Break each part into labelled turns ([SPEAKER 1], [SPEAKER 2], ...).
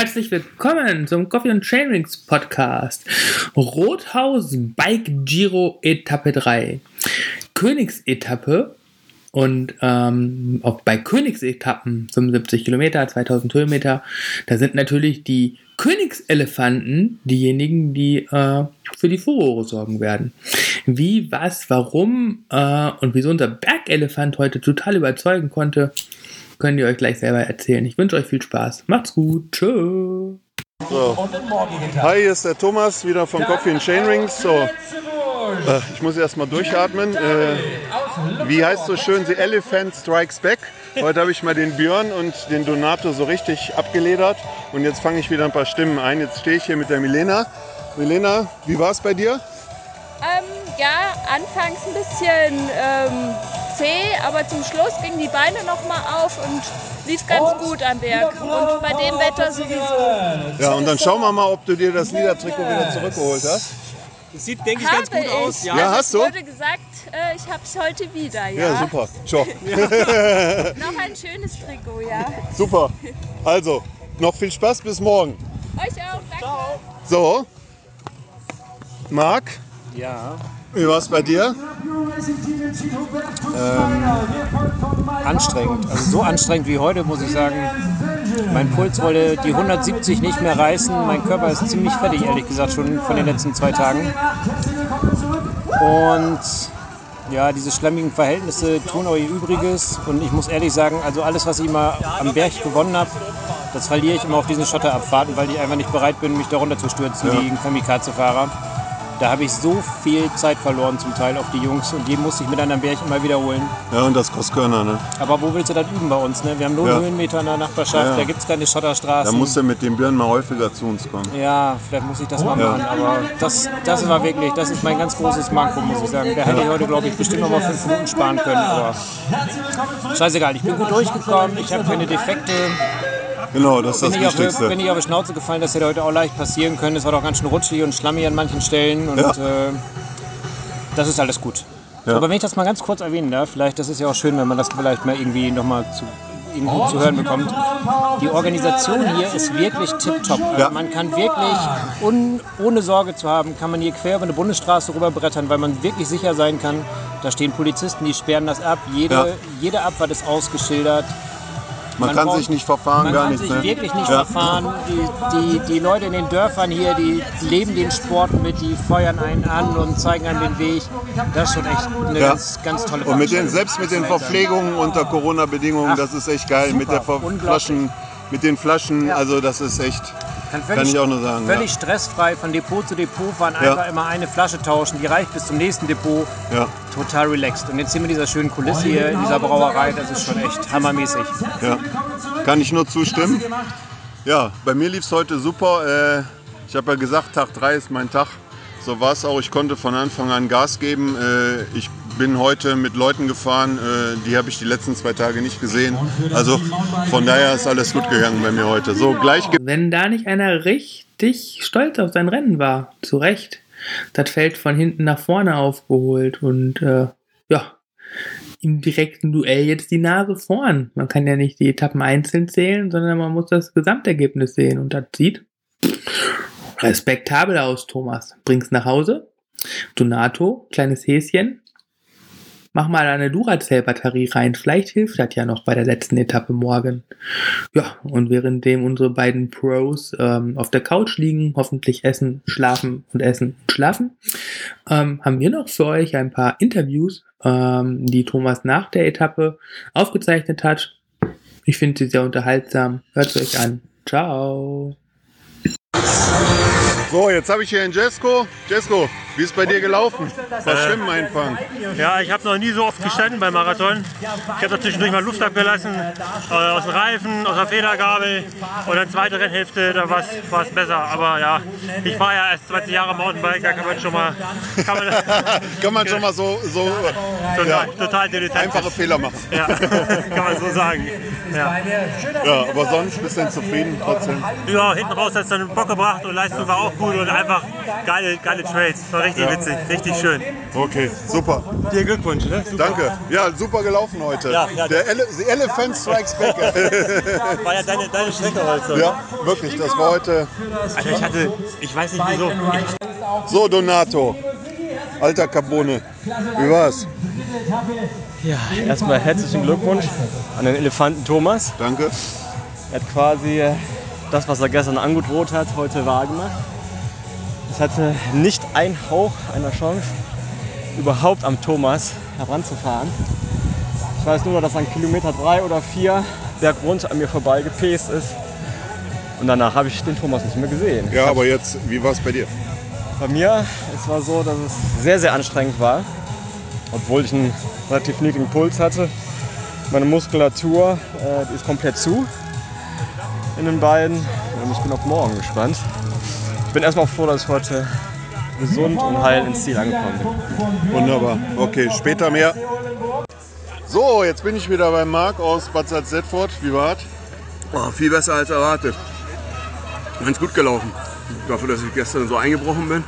[SPEAKER 1] Herzlich willkommen zum Coffee and Chainrings Podcast. Rothaus Bike Giro Etappe 3. Königsetappe und ähm, auch bei Königsetappen 75 Kilometer, 2000 Höhenmeter, da sind natürlich die Königselefanten diejenigen, die äh, für die Furore sorgen werden. Wie, was, warum äh, und wieso unser Bergelefant heute total überzeugen konnte, könnt ihr euch gleich selber erzählen. Ich wünsche euch viel Spaß. Macht's gut. Tschö.
[SPEAKER 2] So. Hi, hier ist der Thomas wieder von Coffee and Chain Rings. So. Äh, ich muss erstmal durchatmen. Äh, wie heißt so schön, The Elephant Strikes Back. Heute habe ich mal den Björn und den Donato so richtig abgeledert. Und jetzt fange ich wieder ein paar Stimmen ein. Jetzt stehe ich hier mit der Milena. Milena, wie war es bei dir?
[SPEAKER 3] Ähm, ja, anfangs ein bisschen ähm, zäh, aber zum Schluss gingen die Beine noch mal auf und lief ganz gut am Berg. Und bei dem Wetter sowieso.
[SPEAKER 2] Ja, und dann schauen wir mal, ob du dir das Liedertrikot wieder zurückgeholt hast.
[SPEAKER 4] Das sieht, denke ich, ganz gut
[SPEAKER 3] Habe
[SPEAKER 4] aus.
[SPEAKER 3] ich.
[SPEAKER 4] Ja.
[SPEAKER 2] Ja, hast du?
[SPEAKER 3] Es wurde gesagt, äh, ich habe es heute wieder, ja.
[SPEAKER 2] Ja, super. Ciao.
[SPEAKER 3] Noch ein schönes Trikot, ja.
[SPEAKER 2] Super. Also, noch viel Spaß bis morgen.
[SPEAKER 3] Euch auch, danke.
[SPEAKER 2] So. Marc,
[SPEAKER 4] ja.
[SPEAKER 2] Wie war es bei dir?
[SPEAKER 4] Anstrengend. Also so anstrengend wie heute, muss ich sagen. Mein Puls wollte die 170 nicht mehr reißen. Mein Körper ist ziemlich fertig, ehrlich gesagt, schon von den letzten zwei Tagen. Und ja, diese schlammigen Verhältnisse tun auch ihr Übriges. Und ich muss ehrlich sagen, also alles, was ich immer am Berg gewonnen habe, das verliere ich immer auf diesen Schotterabfahrten, weil ich einfach nicht bereit bin, mich darunter zu stürzen wie ein Kamikaze-Fahrer. Da habe ich so viel Zeit verloren zum Teil auf die Jungs und die musste ich mit einem Berg immer wiederholen.
[SPEAKER 2] Ja, und das Kostkörner, ne?
[SPEAKER 4] Aber wo willst du das üben bei uns? Ne? Wir haben nur
[SPEAKER 2] Ja.
[SPEAKER 4] Höhenmeter in der Nachbarschaft,
[SPEAKER 2] Ja.
[SPEAKER 4] da gibt es keine
[SPEAKER 2] Da
[SPEAKER 4] Schotterstraßen.
[SPEAKER 2] musst du mit dem Björn mal häufiger zu uns kommen.
[SPEAKER 4] ja, vielleicht muss ich das mal
[SPEAKER 2] Ja.
[SPEAKER 4] machen. Aber das, das war wirklich, das ist mein ganz großes Manko, muss ich sagen. Da hätte ich heute, glaube ich, bestimmt noch mal fünf Minuten sparen können. Aber scheißegal, ich bin gut durchgekommen, ich habe keine Defekte.
[SPEAKER 2] Genau, das ist
[SPEAKER 4] Bin
[SPEAKER 2] das
[SPEAKER 4] ich, auf,
[SPEAKER 2] Wichtigste.
[SPEAKER 4] bin ich auf die Schnauze gefallen, das hätte heute auch leicht passieren können. Es war doch ganz schön rutschig und schlammig an manchen Stellen. Und
[SPEAKER 2] Ja.
[SPEAKER 4] äh, das ist alles gut.
[SPEAKER 2] Ja.
[SPEAKER 4] Aber wenn ich das mal ganz kurz erwähnen darf, vielleicht, das ist ja auch schön, wenn man das vielleicht mal irgendwie nochmal zu, irgendwo zu hören bekommt. Die Organisation hier ist wirklich tipptopp. Also
[SPEAKER 2] Ja.
[SPEAKER 4] Man kann wirklich, un, ohne Sorge zu haben, kann man hier quer über eine Bundesstraße rüberbrettern, weil man wirklich sicher sein kann, da stehen Polizisten, die sperren das ab. Jede,
[SPEAKER 2] Ja.
[SPEAKER 4] jede Abfahrt ist ausgeschildert.
[SPEAKER 2] Man
[SPEAKER 4] man
[SPEAKER 2] kann sich nicht verfahren,
[SPEAKER 4] Man
[SPEAKER 2] gar
[SPEAKER 4] kann
[SPEAKER 2] nichts.
[SPEAKER 4] sich
[SPEAKER 2] Ne?
[SPEAKER 4] wirklich nicht
[SPEAKER 2] ja.
[SPEAKER 4] verfahren. Die, die, die Leute in den Dörfern hier, die leben den Sport mit, die feuern einen an und zeigen einem den Weg. Das ist schon echt eine
[SPEAKER 2] Ja.
[SPEAKER 4] ganz, ganz tolle
[SPEAKER 2] Und mit den, selbst mit den Verpflegungen unter Corona-Bedingungen, das ist echt geil. Mit, der
[SPEAKER 4] super,
[SPEAKER 2] Ver
[SPEAKER 4] unglaublich.
[SPEAKER 2] Flaschen, mit den Flaschen, also das ist echt,
[SPEAKER 4] Kann,
[SPEAKER 2] kann ich auch nur sagen.
[SPEAKER 4] Völlig stressfrei von Depot zu Depot fahren,
[SPEAKER 2] Ja.
[SPEAKER 4] einfach immer eine Flasche tauschen, die reicht bis zum nächsten Depot.
[SPEAKER 2] Ja. ja,
[SPEAKER 4] Total relaxed. Und jetzt sind wir in dieser schönen Kulisse hier, in dieser Brauerei, das ist schon echt hammermäßig.
[SPEAKER 2] ja. Kann ich nur zustimmen. Ja, bei mir lief es heute super. Äh, ich habe ja gesagt, Tag 3 ist mein Tag. So war es auch. Ich konnte von Anfang an Gas geben. Äh, ich bin heute mit Leuten gefahren, äh, die habe ich die letzten zwei Tage nicht gesehen. Also von daher ist alles gut gegangen bei mir heute. So, gleich
[SPEAKER 1] Wenn da nicht einer richtig stolz auf sein Rennen war, zu Recht, das Feld von hinten nach vorne aufgeholt und äh, ja, im direkten Duell jetzt die Nase vorn. Man kann ja nicht die Etappen einzeln zählen, sondern man muss das Gesamtergebnis sehen und das sieht respektabel aus, Thomas. Bring's nach Hause. Donato, kleines Häschen. Mach mal eine Duracell-Batterie rein. Vielleicht hilft das ja noch bei der letzten Etappe morgen. Ja, und währenddem unsere beiden Pros ähm, auf der Couch liegen, hoffentlich essen, schlafen und essen und schlafen, ähm, haben wir noch für euch ein paar Interviews, ähm, die Thomas nach der Etappe aufgezeichnet hat. Ich finde sie sehr unterhaltsam. Hört euch an. Ciao.
[SPEAKER 2] So, jetzt habe ich hier einen Jesko. Jesko, wie ist bei dir gelaufen? Was Schwimmen einfangen.
[SPEAKER 5] Ja, ich habe noch nie so oft gestanden beim Marathon. Ich habe zwischendurch mal Luft abgelassen, äh, aus dem Reifen, aus der Federgabel. Und dann zweite Rennhälfte, da war es besser. Aber ja, ich war ja erst 20 Jahre Mountainbike, da kann man schon mal, kann man,
[SPEAKER 2] Kann man schon mal so, so
[SPEAKER 5] total,
[SPEAKER 2] ja,
[SPEAKER 5] total dilettantisch.
[SPEAKER 2] einfache Fehler machen.
[SPEAKER 5] Ja, kann man so sagen. Ja,
[SPEAKER 2] Ja, aber sonst ein bisschen zufrieden trotzdem.
[SPEAKER 5] ja hinten raus hat es dann Bock gebracht und Leistung war auch gut und einfach geile, geile Trades. War richtig ja. witzig, richtig schön.
[SPEAKER 2] Okay, super.
[SPEAKER 5] Dir Glückwunsch, ne?
[SPEAKER 2] Super. Danke. Ja, super gelaufen heute. Ja, ja. Der Ele The Elephant Strikes Back.
[SPEAKER 5] war ja deine, deine Strecke heute.
[SPEAKER 2] Ja, wirklich, das war heute.
[SPEAKER 5] Also ich hatte, ich weiß nicht wieso.
[SPEAKER 2] So, Donato. Alter Carbone. Wie war's?
[SPEAKER 6] Ja, erstmal herzlichen Glückwunsch an den Elefanten Thomas.
[SPEAKER 2] Danke.
[SPEAKER 6] Er hat quasi das, was er gestern angedroht hat, heute wahrgemacht. Es hatte nicht ein Hauch einer Chance, überhaupt am Thomas heranzufahren. Ich weiß nur, dass an Kilometer drei oder vier bergunter an mir vorbei gepest ist. Und danach habe ich den Thomas nicht mehr gesehen.
[SPEAKER 2] Ja, aber jetzt, wie war es bei dir?
[SPEAKER 6] Bei mir, es war so, dass es sehr, sehr anstrengend war. Obwohl ich einen relativ niedrigen Puls hatte. Meine Muskulatur äh, ist komplett zu in den Beinen und ich bin auf morgen gespannt. Ich bin erstmal froh, dass ich heute gesund und heil ins Ziel angekommen bin.
[SPEAKER 2] Wunderbar. Okay, später mehr. So, jetzt bin ich wieder bei Marc aus Bad Salzdetford. Wie war's?
[SPEAKER 7] Oh, viel besser als erwartet. Ganz gut gelaufen. Dafür, dass ich gestern so eingebrochen bin.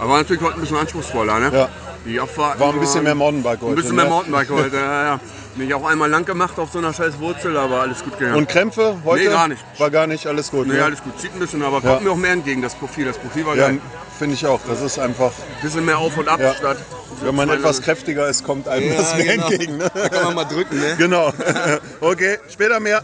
[SPEAKER 7] Aber war natürlich heute ein bisschen anspruchsvoller. Ne?
[SPEAKER 2] Ja. Die Abfahrten war ein bisschen mehr Mountainbike heute.
[SPEAKER 7] Ein bisschen mehr ne? Mountainbike heute, ja, ja. Bin ich auch einmal lang gemacht auf so einer scheiß Wurzel, aber alles gut gegangen.
[SPEAKER 2] Und Krämpfe heute?
[SPEAKER 7] Nee, gar nicht.
[SPEAKER 2] War gar nicht, alles gut?
[SPEAKER 7] Nee, ne? alles gut. Zieht ein bisschen, aber ja. kommt mir auch mehr entgegen, das Profil. Das Profil war
[SPEAKER 2] ja, finde ich auch. Das ist einfach...
[SPEAKER 7] Ein bisschen mehr auf und ab
[SPEAKER 2] ja.
[SPEAKER 7] statt...
[SPEAKER 2] Wenn man etwas kräftiger ist, kommt einem ja, das mehr genau. entgegen. Ne?
[SPEAKER 7] Da kann man mal drücken, ne?
[SPEAKER 2] Genau. Okay, später mehr.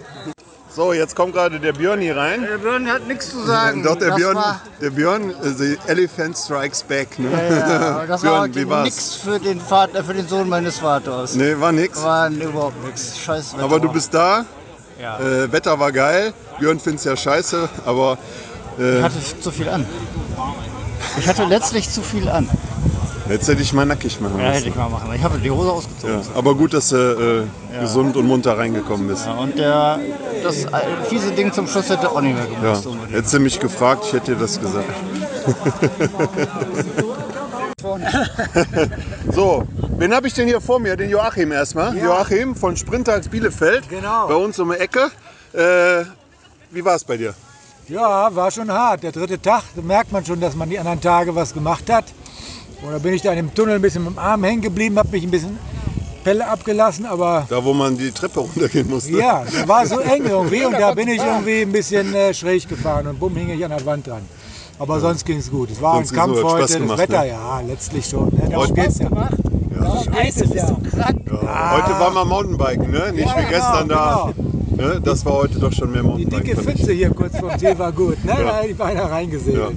[SPEAKER 2] So, jetzt kommt gerade der Björn hier rein.
[SPEAKER 8] Der Björn hat nichts zu sagen.
[SPEAKER 2] Doch, der Björn, der Björn, the Elephant Strikes Back. Ne?
[SPEAKER 8] Ja, ja, das Björn, war nichts für den Vater, für den Sohn meines Vaters.
[SPEAKER 2] Nee, war nix.
[SPEAKER 8] War überhaupt nichts. Scheiß Wetter.
[SPEAKER 2] Aber du bist da. Ja. Äh, Wetter war geil. Björn findet es ja scheiße, aber.
[SPEAKER 8] Äh, ich hatte zu viel an. Ich hatte letztlich zu viel an.
[SPEAKER 2] Jetzt hätte ich mal nackig machen
[SPEAKER 8] müssen. Ja, hätte ich mal machen. Ich habe die Hose ausgezogen.
[SPEAKER 2] Ja, aber gut, dass du äh, gesund und munter reingekommen bist.
[SPEAKER 8] Und der, das fiese Ding zum Schluss hätte auch nicht mehr gemacht.
[SPEAKER 2] Ja. Hättest du mich gefragt, ich hätte dir das gesagt. so, wen habe ich denn hier vor mir? Den Joachim erstmal. Ja. Joachim von Sprintags Bielefeld.
[SPEAKER 8] Genau.
[SPEAKER 2] Bei uns um die Ecke. Äh, wie war es bei dir?
[SPEAKER 9] Ja, war schon hart. Der dritte Tag, da merkt man schon, dass man die anderen Tage was gemacht hat. Oder bin ich da in dem Tunnel ein bisschen mit dem Arm hängen geblieben, habe mich ein bisschen Pelle abgelassen, aber...
[SPEAKER 2] Da, wo man die Treppe runtergehen musste.
[SPEAKER 9] Ja, da war so eng irgendwie und da bin ich irgendwie ein bisschen äh, schräg gefahren und bumm, hing ich an der Wand dran. Aber ja. sonst ging es gut. Es war sonst ein Kampf so, heute, gemacht, das Wetter, ne? ja, letztlich schon. Ne?
[SPEAKER 8] Heute Spaß ja. gemacht. Ja. Scheiße, bist du krank.
[SPEAKER 2] Ja. Heute war mal Mountainbiken, ne? Nicht wie gestern genau, da. Genau. Ne? Das war heute doch schon mehr Mountainbiken.
[SPEAKER 9] Die dicke Pfütze hier kurz vor dem Ziel war gut, ne? Da ich beinahe reingesehen.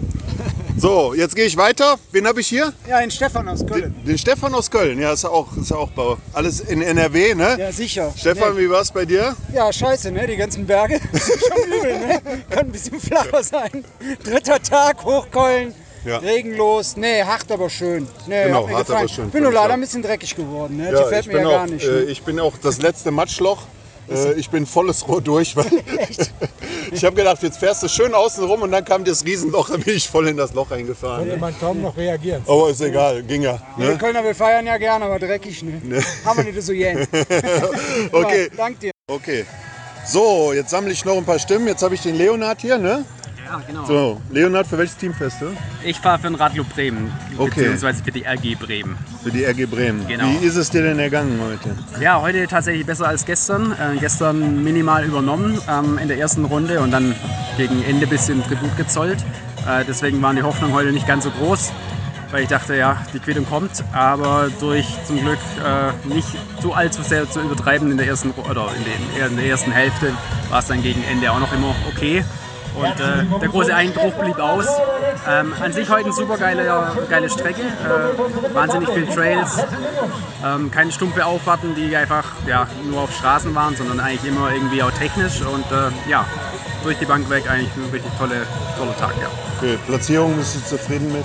[SPEAKER 2] So, jetzt gehe ich weiter. Wen habe ich hier?
[SPEAKER 8] Ja, den Stefan aus Köln.
[SPEAKER 2] Den, den, Stefan aus Köln, ja, ist auch, ist auch bei, alles in NRW, ne?
[SPEAKER 8] Ja, sicher.
[SPEAKER 2] Stefan, nee. wie war es bei dir?
[SPEAKER 8] Ja, scheiße, ne? Die ganzen Berge. Schon übel, ne? Kann ein bisschen flacher sein. Dritter Tag, Hochkeulen. Ja. Regenlos, nee, hart aber schön. Nee,
[SPEAKER 2] genau, hart aber schön.
[SPEAKER 8] Bin nur leider ein bisschen dreckig geworden, ne? Ja, Die fällt mir ja
[SPEAKER 2] auch,
[SPEAKER 8] gar nicht.
[SPEAKER 2] Äh, ne? ich bin auch das letzte Matschloch äh, ich bin volles Rohr durch, weil ich habe gedacht, jetzt fährst du schön außen rum und dann kam das Riesenloch, dann bin ich voll in das Loch reingefahren.
[SPEAKER 9] Konnte man kaum noch reagieren.
[SPEAKER 2] Aber ist egal, ging ja.
[SPEAKER 8] Ne? Wir Kölner, wir feiern ja gerne, aber dreckig, ne? ne? Haben wir nicht so jen.
[SPEAKER 2] okay.
[SPEAKER 8] Dank dir.
[SPEAKER 2] Okay. So, jetzt sammle ich noch ein paar Stimmen. Jetzt habe ich den Leonhard hier, ne?
[SPEAKER 10] Ja, genau.
[SPEAKER 2] So, Leonhard, für welches Team fährst du?
[SPEAKER 10] Ich fahre für den Radlo Bremen,
[SPEAKER 2] okay.
[SPEAKER 10] beziehungsweise für die RG Bremen.
[SPEAKER 2] Für die RG Bremen.
[SPEAKER 10] Genau.
[SPEAKER 2] Wie ist es dir denn ergangen heute?
[SPEAKER 10] Ja, heute tatsächlich besser als gestern. Äh, gestern minimal übernommen ähm, in der ersten Runde und dann gegen Ende ein bisschen Tribut gezollt. Äh, deswegen waren die Hoffnungen heute nicht ganz so groß, weil ich dachte, ja, die Quittung kommt. Aber durch zum Glück äh, nicht so allzu sehr zu übertreiben in der ersten oder in, den, in der ersten Hälfte war es dann gegen Ende auch noch immer okay. Und äh, der große Eindruck blieb aus. Ähm, an sich heute eine super geile, geile Strecke. Äh, wahnsinnig viele Trails. Ähm, keine stumpfe Auffahrten, die einfach ja, nur auf Straßen waren, sondern eigentlich immer irgendwie auch technisch. Und äh, ja, durch die Bank weg eigentlich ein richtig tolle, toller Tag. Ja.
[SPEAKER 2] Okay, Platzierung bist du zufrieden mit?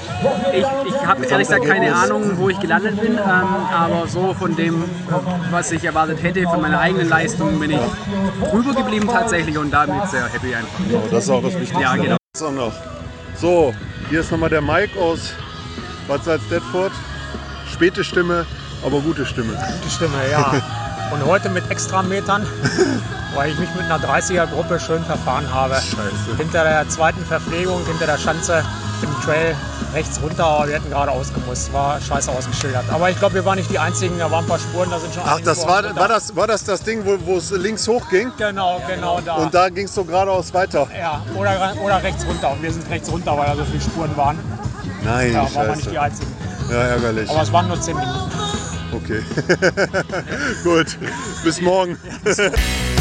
[SPEAKER 10] Ich, ich habe ehrlich gesagt keine Ahnung, wo ich gelandet bin, ähm, aber so von dem, was ich erwartet hätte, von meiner eigenen Leistung bin ich drüber geblieben tatsächlich und damit sehr happy einfach.
[SPEAKER 2] Genau, das ist auch das Wichtigste.
[SPEAKER 10] Ja, genau.
[SPEAKER 2] So, hier ist nochmal der Mike aus Bad Salzdetford. Späte Stimme, aber gute Stimme.
[SPEAKER 11] Gute Stimme, ja. Und heute mit Extrametern, weil ich mich mit einer 30er-Gruppe schön verfahren habe.
[SPEAKER 2] Scheiße.
[SPEAKER 11] Hinter der zweiten Verpflegung, hinter der Schanze im Trail rechts runter, aber wir hätten gerade ausgemusst. War scheiße ausgeschildert. Aber ich glaube, wir waren nicht die Einzigen, da waren ein paar Spuren, da sind schon
[SPEAKER 2] Ach, das war, war, das, war das das Ding, wo, es links hoch ging?
[SPEAKER 11] Genau, genau da.
[SPEAKER 2] Und da ging es so geradeaus weiter?
[SPEAKER 11] Ja, oder, oder rechts runter. Und wir sind rechts runter, weil da so viele Spuren waren.
[SPEAKER 2] Nein,
[SPEAKER 11] Ja, waren wir nicht die Einzigen.
[SPEAKER 2] Ja, ärgerlich.
[SPEAKER 11] Aber es waren nur 10 Minuten.
[SPEAKER 2] Okay. Gut, bis morgen.